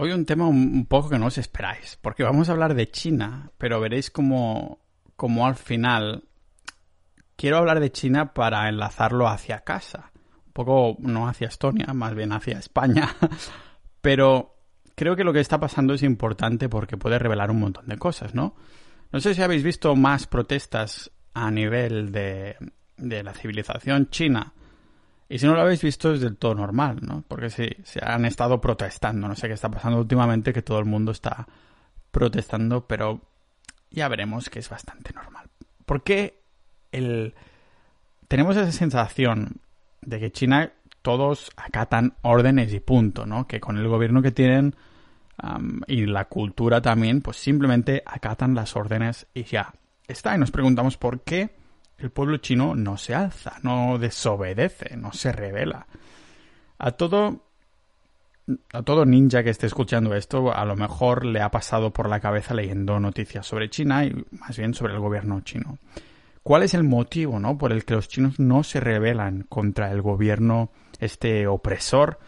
Hoy un tema un poco que no os esperáis, porque vamos a hablar de China, pero veréis como, como al final quiero hablar de China para enlazarlo hacia casa. Un poco no hacia Estonia, más bien hacia España. pero creo que lo que está pasando es importante porque puede revelar un montón de cosas, ¿no? No sé si habéis visto más protestas a nivel de, de la civilización china y si no lo habéis visto es del todo normal, ¿no? Porque sí, se han estado protestando. No sé qué está pasando últimamente, que todo el mundo está protestando, pero ya veremos que es bastante normal. ¿Por qué el... tenemos esa sensación de que China todos acatan órdenes y punto, ¿no? Que con el gobierno que tienen y la cultura también, pues simplemente acatan las órdenes y ya está. Y nos preguntamos por qué el pueblo chino no se alza, no desobedece, no se revela. A todo a todo ninja que esté escuchando esto, a lo mejor le ha pasado por la cabeza leyendo noticias sobre China y más bien sobre el gobierno chino. ¿Cuál es el motivo, no, por el que los chinos no se rebelan contra el gobierno este opresor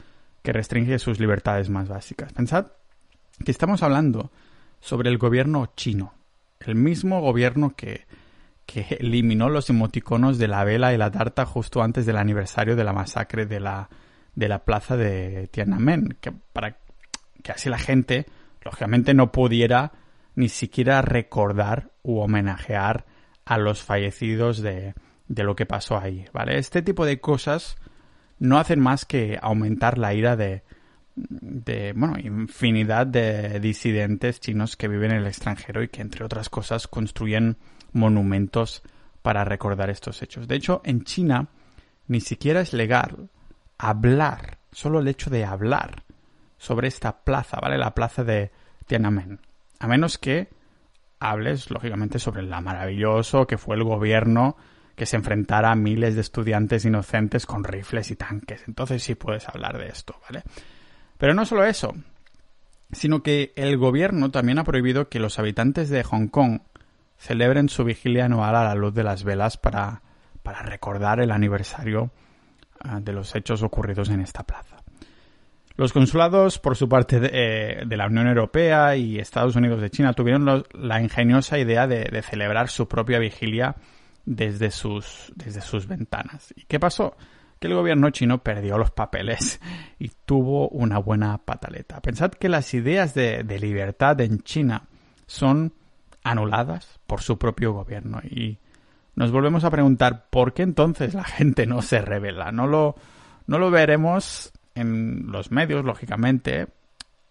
que restringe sus libertades más básicas? Pensad que estamos hablando sobre el gobierno chino, el mismo gobierno que que eliminó los emoticonos de la vela y la tarta justo antes del aniversario de la masacre de la, de la plaza de Tiananmen, que para que así la gente, lógicamente, no pudiera ni siquiera recordar u homenajear a los fallecidos de, de lo que pasó ahí, ¿vale? Este tipo de cosas no hacen más que aumentar la ira de, de, bueno, infinidad de disidentes chinos que viven en el extranjero y que, entre otras cosas, construyen monumentos para recordar estos hechos. De hecho, en China ni siquiera es legal hablar, solo el hecho de hablar sobre esta plaza, ¿vale? La plaza de Tiananmen. A menos que hables, lógicamente, sobre lo maravilloso que fue el gobierno que se enfrentara a miles de estudiantes inocentes con rifles y tanques. Entonces sí puedes hablar de esto, ¿vale? Pero no solo eso, sino que el gobierno también ha prohibido que los habitantes de Hong Kong celebren su vigilia anual a la luz de las velas para, para recordar el aniversario ah, de los hechos ocurridos en esta plaza. Los consulados, por su parte, de, eh, la Unión Europea y Estados Unidos de China tuvieron la ingeniosa idea de, celebrar su propia vigilia desde sus, desde sus ventanas. ¿Y qué pasó? Que el gobierno chino perdió los papeles y tuvo una buena pataleta. Pensad que las ideas de, de libertad en China son anuladas por su propio gobierno. Y nos volvemos a preguntar por qué entonces la gente no se revela. No lo, no lo veremos en los medios, lógicamente,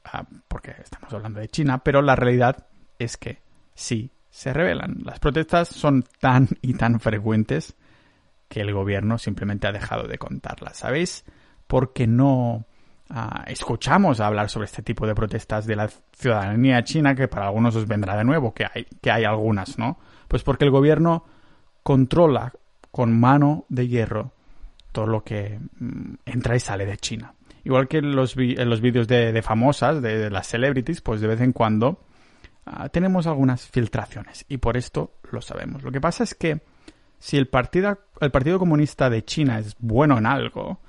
ah, porque estamos hablando de China, pero la realidad es que sí se revelan. Las protestas son tan y tan frecuentes que el gobierno simplemente ha dejado de contarlas. ¿Sabéis por qué no Ah, escuchamos hablar sobre este tipo de protestas de la ciudadanía china, que para algunos os vendrá de nuevo, que hay, que hay algunas, ¿no? Pues porque el gobierno controla con mano de hierro todo lo que mm, entra y sale de China. Igual que en los, en los vídeos de, famosas, de, las celebrities, pues de vez en cuando ah, tenemos algunas filtraciones y por esto lo sabemos. Lo que pasa es que si el partido, el partido Comunista de China es bueno en algo,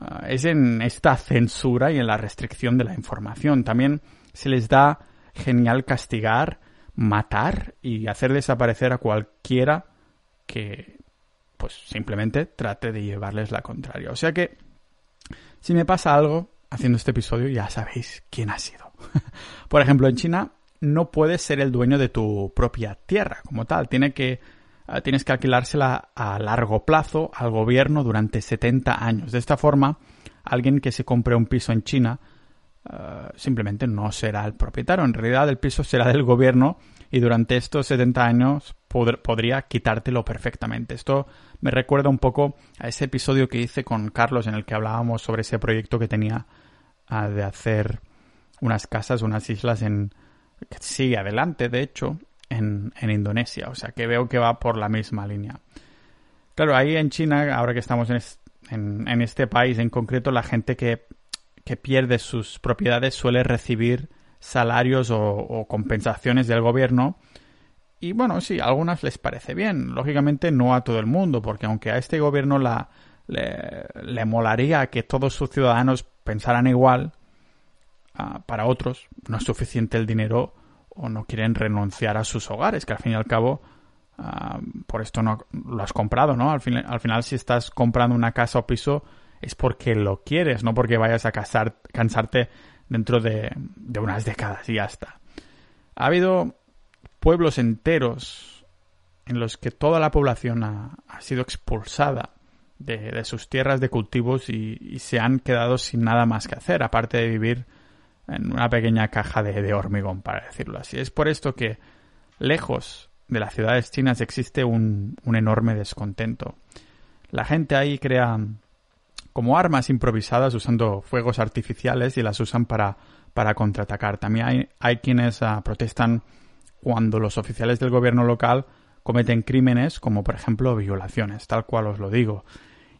Ah, es en esta censura y en la restricción de la información. También se les da genial castigar, matar y hacer desaparecer a cualquiera que pues simplemente trate de llevarles la contraria. O sea que si me pasa algo haciendo este episodio ya sabéis quién ha sido. Por ejemplo, en China no puedes ser el dueño de tu propia tierra como tal. Tiene que tienes que alquilársela a largo plazo al gobierno durante 70 años. De esta forma, alguien que se compre un piso en China ah, simplemente no será el propietario. En realidad, el piso será del gobierno y durante estos 70 años podría quitártelo perfectamente. Esto me recuerda un poco a ese episodio que hice con Carlos en el que hablábamos sobre ese proyecto que tenía ah, de hacer unas casas, unas islas en sigue adelante, de hecho, en, Indonesia. O sea que veo que va por la misma línea. Claro, ahí en China, ahora que estamos en, en, este país en concreto, la gente que, que, pierde sus propiedades suele recibir salarios o, compensaciones del gobierno. Y bueno, sí, a algunas les parece bien. Lógicamente no a todo el mundo, porque aunque a este gobierno le, le molaría que todos sus ciudadanos pensaran igual, ah, para otros no es suficiente el dinero o no quieren renunciar a sus hogares, que al fin y al cabo ah, por esto no lo has comprado, ¿no? Al, al final si estás comprando una casa o piso es porque lo quieres, no porque vayas a casar, cansarte dentro de, de unas décadas y ya está. Ha habido pueblos enteros en los que toda la población ha, sido expulsada de, sus tierras de cultivos y, se han quedado sin nada más que hacer, aparte de vivir en una pequeña caja de, hormigón, para decirlo así. Es por esto que, lejos de las ciudades chinas, existe un, un enorme descontento. La gente ahí crea como armas improvisadas usando fuegos artificiales y las usan para, para contraatacar. También hay, hay quienes ah, protestan cuando los oficiales del gobierno local cometen crímenes como por ejemplo violaciones, tal cual os lo digo.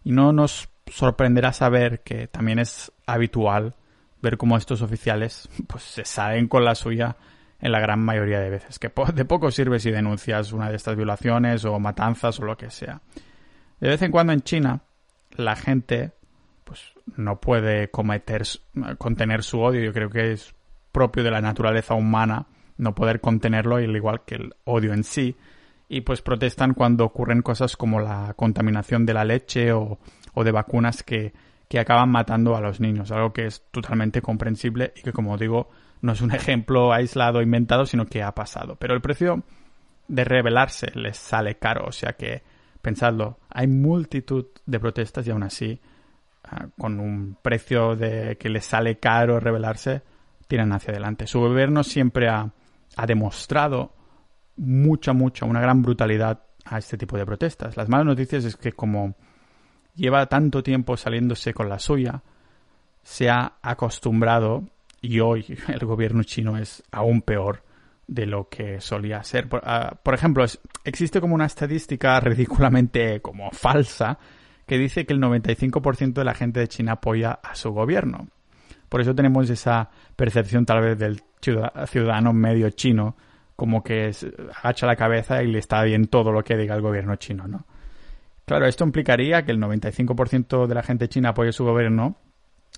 Y no nos sorprenderá saber que también es habitual ver cómo estos oficiales pues se salen con la suya en la gran mayoría de veces, que de poco sirve si denuncias una de estas violaciones o matanzas o lo que sea. De vez en cuando en China la gente pues no puede cometer, contener su odio. Yo creo que es propio de la naturaleza humana no poder contenerlo, al igual que el odio en sí. Y pues protestan cuando ocurren cosas como la contaminación de la leche o, de vacunas que, que acaban matando a los niños, algo que es totalmente comprensible y que, como digo, no es un ejemplo aislado, inventado, sino que ha pasado. Pero el precio de rebelarse les sale caro, o sea que, pensadlo, hay multitud de protestas y aún así Ah, con un precio de que les sale caro rebelarse, tiran hacia adelante. Su gobierno siempre ha, demostrado mucha, mucha, una gran brutalidad a este tipo de protestas. Las malas noticias es que como lleva tanto tiempo saliéndose con la suya, se ha acostumbrado y hoy el gobierno chino es aún peor de lo que solía ser. Por, ah, ejemplo, existe como una estadística ridículamente como falsa que dice que el 95% de la gente de China apoya a su gobierno. Por eso tenemos esa percepción tal vez del ciudadano medio chino como que agacha la cabeza y le está bien todo lo que diga el gobierno chino, ¿no? Claro, esto implicaría que el 95% de la gente china apoye su gobierno,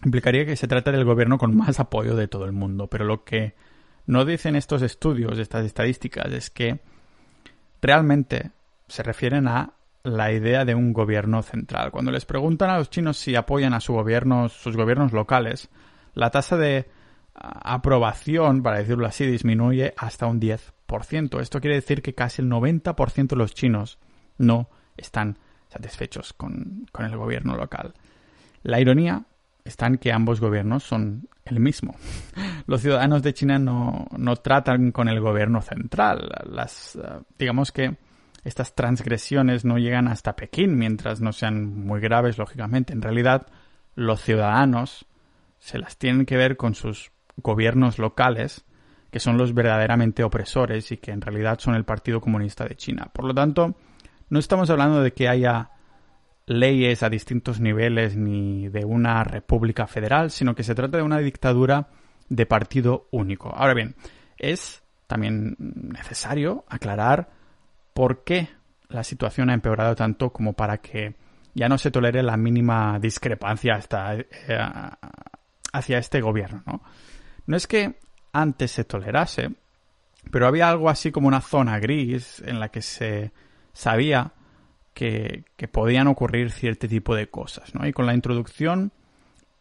implicaría que se trata del gobierno con más apoyo de todo el mundo, pero lo que no dicen estos estudios, estas estadísticas, es que realmente se refieren a la idea de un gobierno central. Cuando les preguntan a los chinos si apoyan a su gobierno, sus gobiernos locales, la tasa de aprobación, para decirlo así, disminuye hasta un 10%. Esto quiere decir que casi el 90% de los chinos no están satisfechos con, con, el gobierno local. La ironía está en que ambos gobiernos son el mismo. Los ciudadanos de China no, no tratan con el gobierno central. Las, digamos que estas transgresiones no llegan hasta Pekín, mientras no sean muy graves, lógicamente. En realidad, los ciudadanos se las tienen que ver con sus gobiernos locales, que son los verdaderamente opresores y que en realidad son el Partido Comunista de China. Por lo tanto, no estamos hablando de que haya leyes a distintos niveles ni de una república federal, sino que se trata de una dictadura de partido único. Ahora bien, es también necesario aclarar por qué la situación ha empeorado tanto como para que ya no se tolere la mínima discrepancia hasta, eh, hacia este gobierno. ¿no? no es que antes se tolerase, pero había algo así como una zona gris en la que se sabía que, que, podían ocurrir cierto tipo de cosas. ¿no? Y con la introducción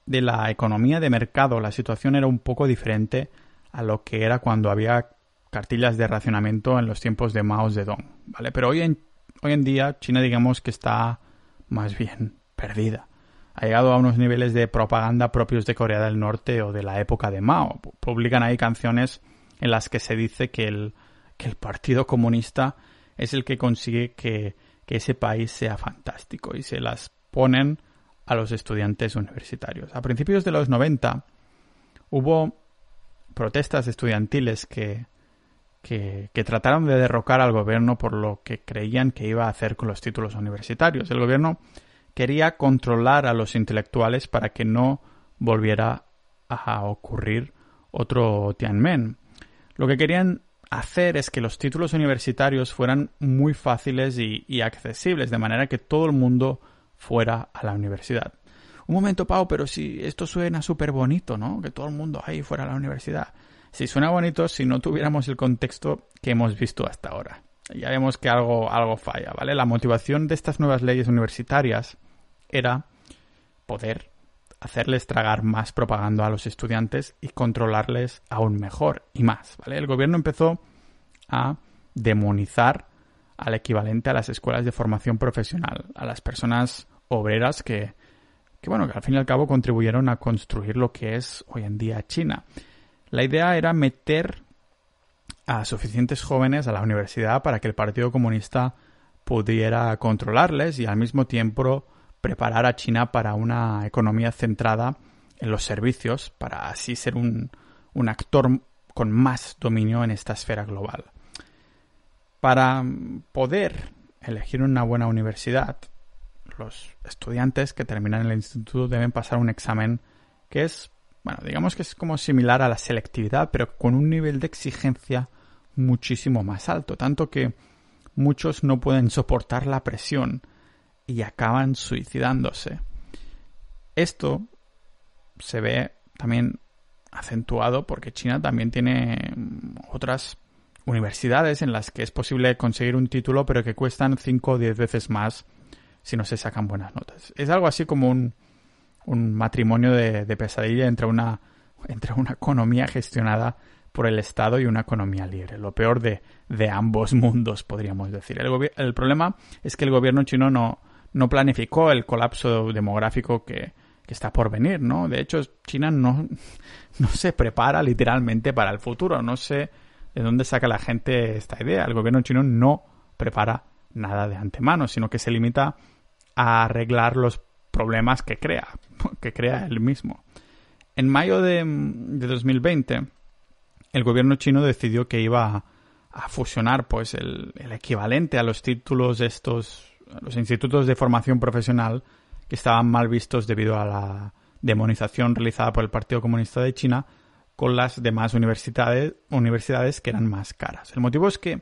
de la economía de mercado, la situación era un poco diferente a lo que era cuando había cartillas de racionamiento en los tiempos de Mao Zedong, ¿vale? Pero hoy en, hoy en día China digamos que está más bien perdida. Ha llegado a unos niveles de propaganda propios de Corea del Norte o de la época de Mao. Publican ahí canciones en las que se dice que el, que el Partido Comunista es el que consigue que, que ese país sea fantástico y se las ponen a los estudiantes universitarios. A principios de los 90 hubo protestas estudiantiles que, que, trataron de derrocar al gobierno por lo que creían que iba a hacer con los títulos universitarios. El gobierno quería controlar a los intelectuales para que no volviera a ocurrir otro Tianmen. Lo que querían hacer es que los títulos universitarios fueran muy fáciles y, accesibles, de manera que todo el mundo fuera a la universidad. un momento, Pau, pero si esto suena súper bonito, ¿no? Que todo el mundo ahí fuera a la universidad. Si suena bonito si no tuviéramos el contexto que hemos visto hasta ahora. Ya vemos que algo, algo falla, ¿vale? La motivación de estas nuevas leyes universitarias era poder hacerles tragar más propaganda a los estudiantes y controlarles aún mejor y más, ¿vale? El gobierno empezó a demonizar al equivalente a las escuelas de formación profesional, a las personas obreras que, que, bueno, que al fin y al cabo contribuyeron a construir lo que es hoy en día China. La idea era meter a suficientes jóvenes a la universidad para que el Partido Comunista pudiera controlarles y al mismo tiempo preparar a China para una economía centrada en los servicios, para así ser un, un actor con más dominio en esta esfera global. Para poder elegir una buena universidad, los estudiantes que terminan el instituto deben pasar un examen que es, bueno, digamos que es como similar a la selectividad, pero con un nivel de exigencia muchísimo más alto, tanto que muchos no pueden soportar la presión y acaban suicidándose. Esto se ve también acentuado porque China también tiene otras universidades en las que es posible conseguir un título pero que cuestan 5 o 10 veces más si no se sacan buenas notas. Es algo así como un, un matrimonio de, pesadilla entre una, entre una economía gestionada por el Estado y una economía libre. Lo peor de, de ambos mundos, podríamos decir. El, problema es que el gobierno chino no, no planificó el colapso demográfico que, que está por venir, ¿no? De hecho, China no, no se prepara literalmente para el futuro. No sé de dónde saca la gente esta idea. El gobierno chino no prepara nada de antemano, sino que se limita a arreglar los problemas que crea, que crea él mismo. En mayo de, 2020, el gobierno chino decidió que iba a, fusionar pues el, el, equivalente a los títulos de estos, los institutos de formación profesional que estaban mal vistos debido a la demonización realizada por el Partido Comunista de China con las demás universidades, universidades que eran más caras. El motivo es que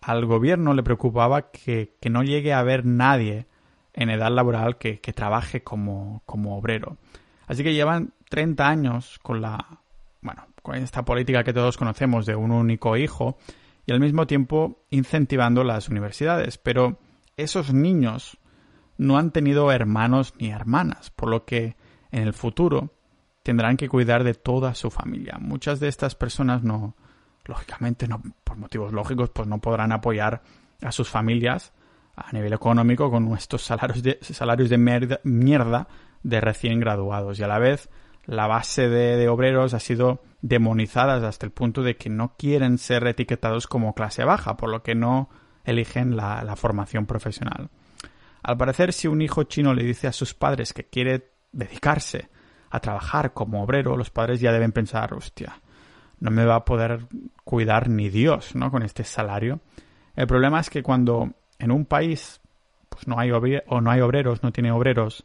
al gobierno le preocupaba que, no llegue a haber nadie en edad laboral que, trabaje como, como, obrero. Así que llevan 30 años con la, bueno, con esta política que todos conocemos de un único hijo y al mismo tiempo incentivando las universidades. Pero esos niños no han tenido hermanos ni hermanas, por lo que en el futuro tendrán que cuidar de toda su familia. Muchas de estas personas no, lógicamente, no, por motivos lógicos, pues no podrán apoyar a sus familias a nivel económico con nuestros salarios de, salarios de mierda, de recién graduados. Y a la vez, la base de, obreros ha sido demonizada hasta el punto de que no quieren ser etiquetados como clase baja, por lo que no eligen la, formación profesional. Al parecer, si un hijo chino le dice a sus padres que quiere dedicarse a trabajar como obrero, los padres ya deben pensar, hostia, no me va a poder cuidar ni Dios, ¿no? Con este salario. El problema es que cuando en un país pues no hay o no hay obreros, no tiene obreros,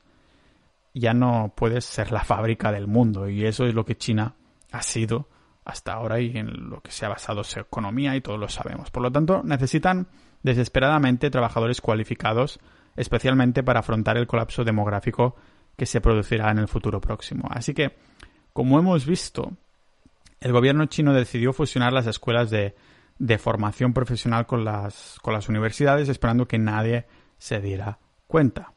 ya no puedes ser la fábrica del mundo y eso es lo que China ha sido hasta ahora y en lo que se ha basado su economía y todos lo sabemos. Por lo tanto, necesitan desesperadamente trabajadores cualificados, especialmente para afrontar el colapso demográfico que se producirá en el futuro próximo. Así que, como hemos visto, el gobierno chino decidió fusionar las escuelas de, formación profesional con las universidades esperando que nadie se diera cuenta.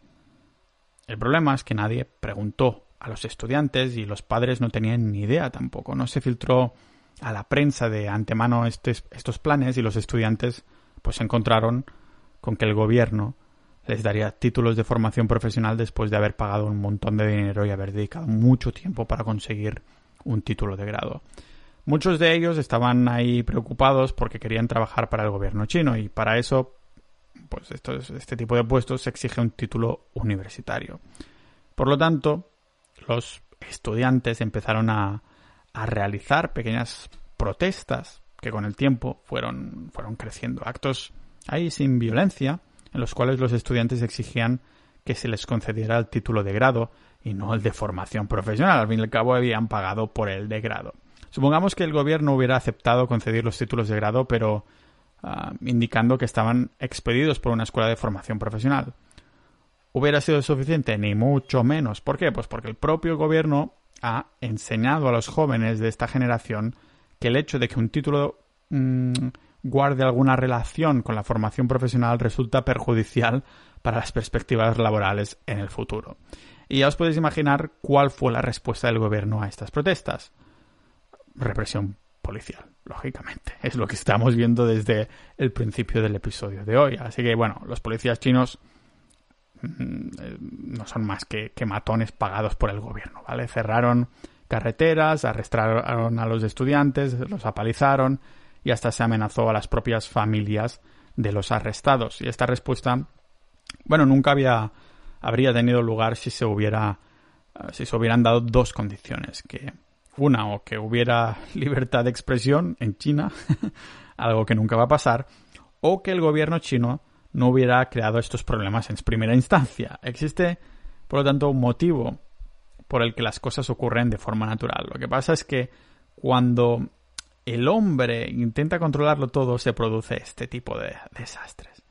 El problema es que nadie preguntó a los estudiantes y los padres no tenían ni idea tampoco. No se filtró a la prensa de antemano estos planes y los estudiantes pues se encontraron con que el gobierno les daría títulos de formación profesional después de haber pagado un montón de dinero y haber dedicado mucho tiempo para conseguir un título de grado. Muchos de ellos estaban ahí preocupados porque querían trabajar para el gobierno chino y para eso, pues este tipo de puestos se exige un título universitario. Por lo tanto, los estudiantes empezaron a, a realizar pequeñas protestas que con el tiempo fueron, fueron creciendo. Actos ahí sin violencia, en los cuales los estudiantes exigían que se les concediera el título de grado y no el de formación profesional. Al fin y al cabo habían pagado por el de grado. Supongamos que el gobierno hubiera aceptado conceder los títulos de grado, pero ah, indicando que estaban expedidos por una escuela de formación profesional. hubiera sido suficiente, ni mucho menos. ¿Por qué? Pues porque el propio gobierno ha enseñado a los jóvenes de esta generación que el hecho de que un título mm, guarde alguna relación con la formación profesional resulta perjudicial para las perspectivas laborales en el futuro. Y ya os podéis imaginar cuál fue la respuesta del gobierno a estas protestas. Represión policial, lógicamente. Es lo que estamos viendo desde el principio del episodio de hoy. Así que, bueno, los policías chinos mm, eh, no son más que, que matones pagados por el gobierno, ¿vale? Cerraron carreteras, arrestaron a los estudiantes, los apalizaron y hasta se amenazó a las propias familias de los arrestados. Y esta respuesta, bueno, nunca había habría tenido lugar si se hubiera si se hubieran dado dos condiciones, que una o que hubiera libertad de expresión en China, algo que nunca va a pasar, o que el gobierno chino no hubiera creado estos problemas en primera instancia. Existe, por lo tanto, un motivo por el que las cosas ocurren de forma natural. Lo que pasa es que cuando el hombre intenta controlarlo todo, se produce este tipo de desastres.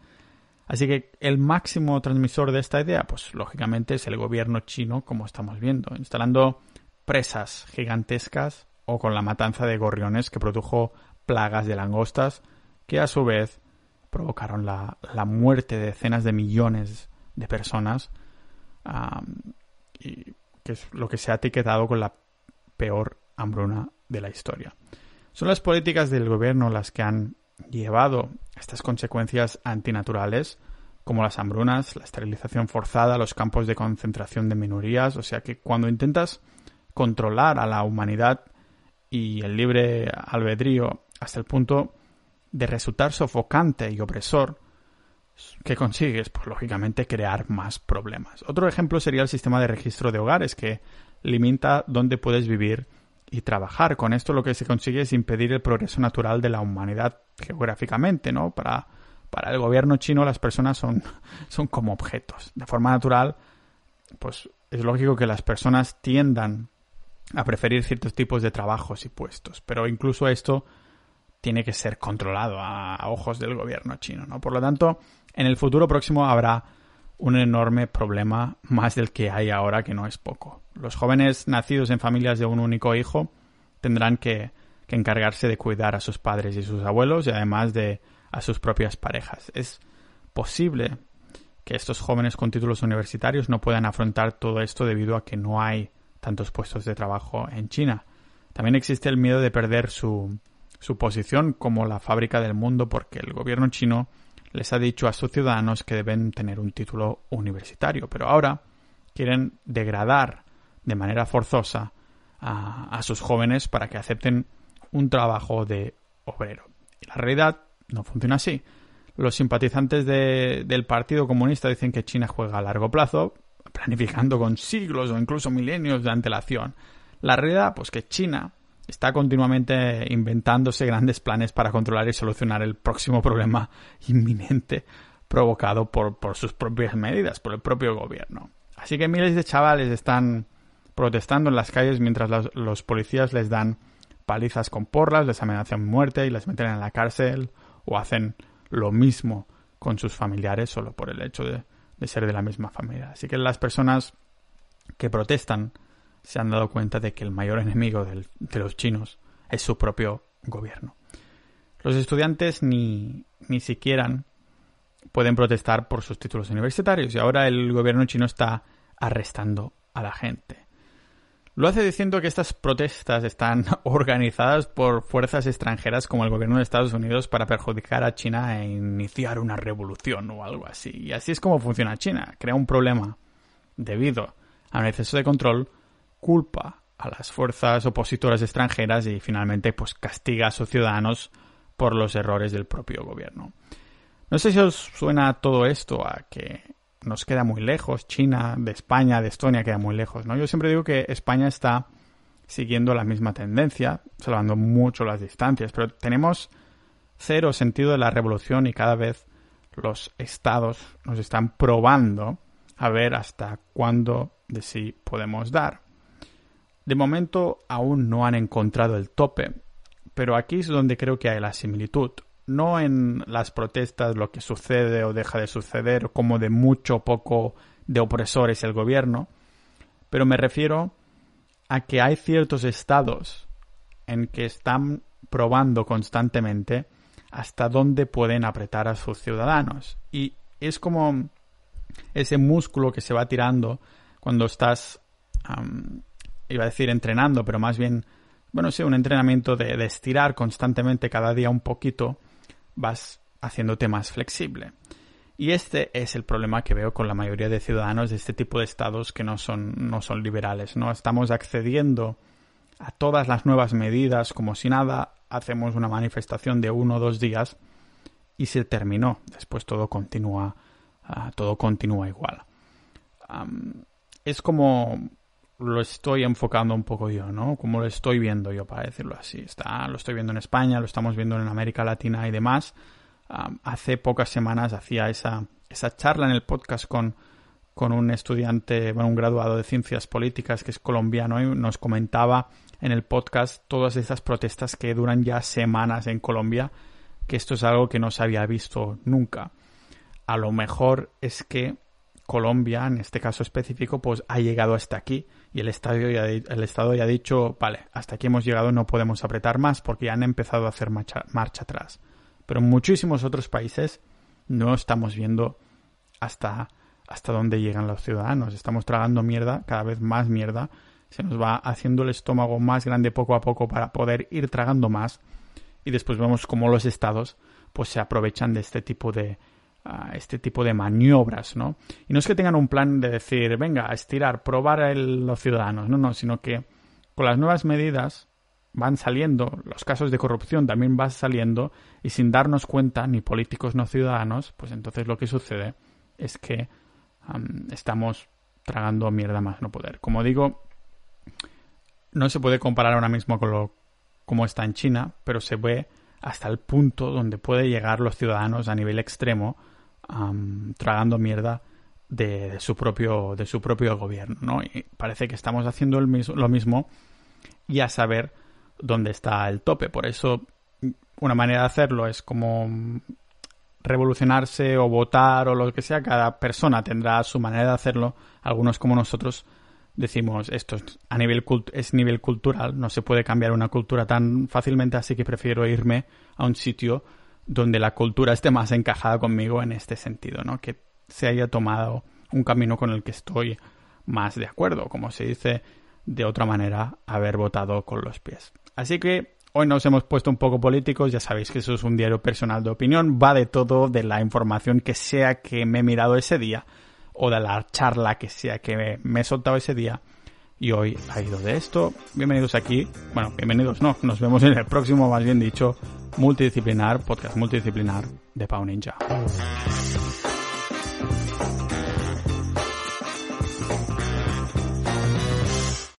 Así que el máximo transmisor de esta idea, pues lógicamente es el gobierno chino, como estamos viendo, instalando presas gigantescas o con la matanza de gorriones que produjo plagas de langostas que a su vez provocaron la, muerte de decenas de millones de personas y que es lo que se ha etiquetado con la peor hambruna de la historia. Son las políticas del gobierno las que han llevado estas consecuencias antinaturales, como las hambrunas, la esterilización forzada, los campos de concentración de minorías, o sea que cuando intentas controlar a la humanidad y el libre albedrío hasta el punto de resultar sofocante y opresor, ¿qué consigues? Pues lógicamente crear más problemas. Otro ejemplo sería el sistema de registro de hogares que limita dónde puedes vivir y trabajar. Con esto lo que se consigue es impedir el progreso natural de la humanidad geográficamente, ¿no? Para, para el gobierno chino las personas son, son como objetos. De forma natural, pues es lógico que las personas tiendan a preferir ciertos tipos de trabajos y puestos. Pero incluso esto tiene que ser controlado a, ojos del gobierno chino, ¿no? Por lo tanto, en el futuro próximo habrá un enorme problema más del que hay ahora, que no es poco. Los jóvenes nacidos en familias de un único hijo tendrán que, que encargarse de cuidar a sus padres y sus abuelos y además de a sus propias parejas. Es posible que estos jóvenes con títulos universitarios no puedan afrontar todo esto debido a que no hay tantos puestos de trabajo en China. También existe el miedo de perder su, su posición como la fábrica del mundo porque el gobierno chino les ha dicho a sus ciudadanos que deben tener un título universitario, pero ahora quieren degradar de manera forzosa a, sus jóvenes para que acepten un trabajo de obrero. Y la realidad no funciona así. Los simpatizantes de, del Partido Comunista dicen que China juega a largo plazo, planificando con siglos o incluso milenios de antelación. La realidad, pues que China está continuamente inventándose grandes planes para controlar y solucionar el próximo problema inminente provocado por, por sus propias medidas, por el propio gobierno. Así que miles de chavales están protestando en las calles mientras los, policías les dan palizas con porras, les amenazan muerte y les meten en la cárcel o hacen lo mismo con sus familiares solo por el hecho de, de ser de la misma familia. Así que las personas que protestan se han dado cuenta de que el mayor enemigo de los chinos es su propio gobierno. Los estudiantes ni, ni siquiera pueden protestar por sus títulos universitarios y ahora el gobierno chino está arrestando a la gente. Lo hace diciendo que estas protestas están organizadas por fuerzas extranjeras como el gobierno de Estados Unidos para perjudicar a China e iniciar una revolución o algo así. Y así es como funciona China. Crea un problema debido a un exceso de control, culpa a las fuerzas opositoras extranjeras y finalmente pues castiga a sus ciudadanos por los errores del propio gobierno. No sé si os suena todo esto a que nos queda muy lejos, China, de España, de Estonia queda muy lejos, ¿no? Yo siempre digo que España está siguiendo la misma tendencia, salvando mucho las distancias, pero tenemos cero sentido de la revolución y cada vez los estados nos están probando a ver hasta cuándo de sí podemos dar. De momento aún no han encontrado el tope, pero aquí es donde creo que hay la similitud no en las protestas lo que sucede o deja de suceder, como de mucho o poco de opresores el gobierno, pero me refiero a que hay ciertos estados en que están probando constantemente hasta dónde pueden apretar a sus ciudadanos. Y es como ese músculo que se va tirando cuando estás, iba a decir entrenando, pero más bien, bueno, sí, un entrenamiento de, estirar constantemente cada día un poquito, vas haciéndote más flexible. Y este es el problema que veo con la mayoría de ciudadanos de este tipo de estados que no son, no son liberales. No estamos accediendo a todas las nuevas medidas como si nada, hacemos una manifestación de uno o dos días y se terminó. Después todo continúa, ah, todo continúa igual. es como lo estoy enfocando un poco yo, ¿no? Como lo estoy viendo yo, para decirlo así. Está, lo estoy viendo en España, lo estamos viendo en América Latina y demás hace pocas semanas hacía esa, esa charla en el podcast con, con un estudiante, bueno, un graduado de ciencias políticas que es colombiano y nos comentaba en el podcast todas estas protestas que duran ya semanas en Colombia, que esto es algo que no se había visto nunca. A lo mejor es que Colombia, en este caso específico, pues ha llegado hasta aquí y el, estadio ya, el Estado ya ha dicho, vale, hasta aquí hemos llegado, no podemos apretar más porque ya han empezado a hacer marcha, marcha atrás. Pero en muchísimos otros países no estamos viendo hasta, hasta dónde llegan los ciudadanos. Estamos tragando mierda, cada vez más mierda. Se nos va haciendo el estómago más grande poco a poco para poder ir tragando más. Y después vemos cómo los estados pues se aprovechan de este tipo de, ah, este tipo de maniobras, ¿no? Y no es que tengan un plan de decir, venga, a estirar, probar a los ciudadanos, no, no, sino que con las nuevas medidas van saliendo, los casos de corrupción también van saliendo y sin darnos cuenta, ni políticos no ciudadanos, pues entonces lo que sucede es que estamos tragando mierda más no poder. Como digo, no se puede comparar ahora mismo con lo como está en China, pero se ve hasta el punto donde puede llegar los ciudadanos a nivel extremo tragando mierda de, su propio de su propio gobierno, ¿no? Y parece que estamos haciendo el lo mismo y a saber dónde está el tope. Por eso, una manera de hacerlo es como revolucionarse o votar o lo que sea. Cada persona tendrá su manera de hacerlo. Algunos como nosotros decimos esto es a nivel es nivel cultural, no se puede cambiar una cultura tan fácilmente, así que prefiero irme a un sitio donde la cultura esté más encajada conmigo en este sentido, ¿no? Que se haya tomado un camino con el que estoy más de acuerdo, como se dice de otra manera, haber votado con los pies. Así que hoy nos hemos puesto un poco políticos, ya sabéis que eso es un diario personal de opinión, va de todo, de la información que sea que me he mirado ese día o de la charla que sea que me he soltado ese día. Y hoy ha ido de esto. Bienvenidos aquí. Bueno, bienvenidos no. Nos vemos en el próximo, más bien dicho, multidisciplinar, podcast multidisciplinar de Pau Ninja.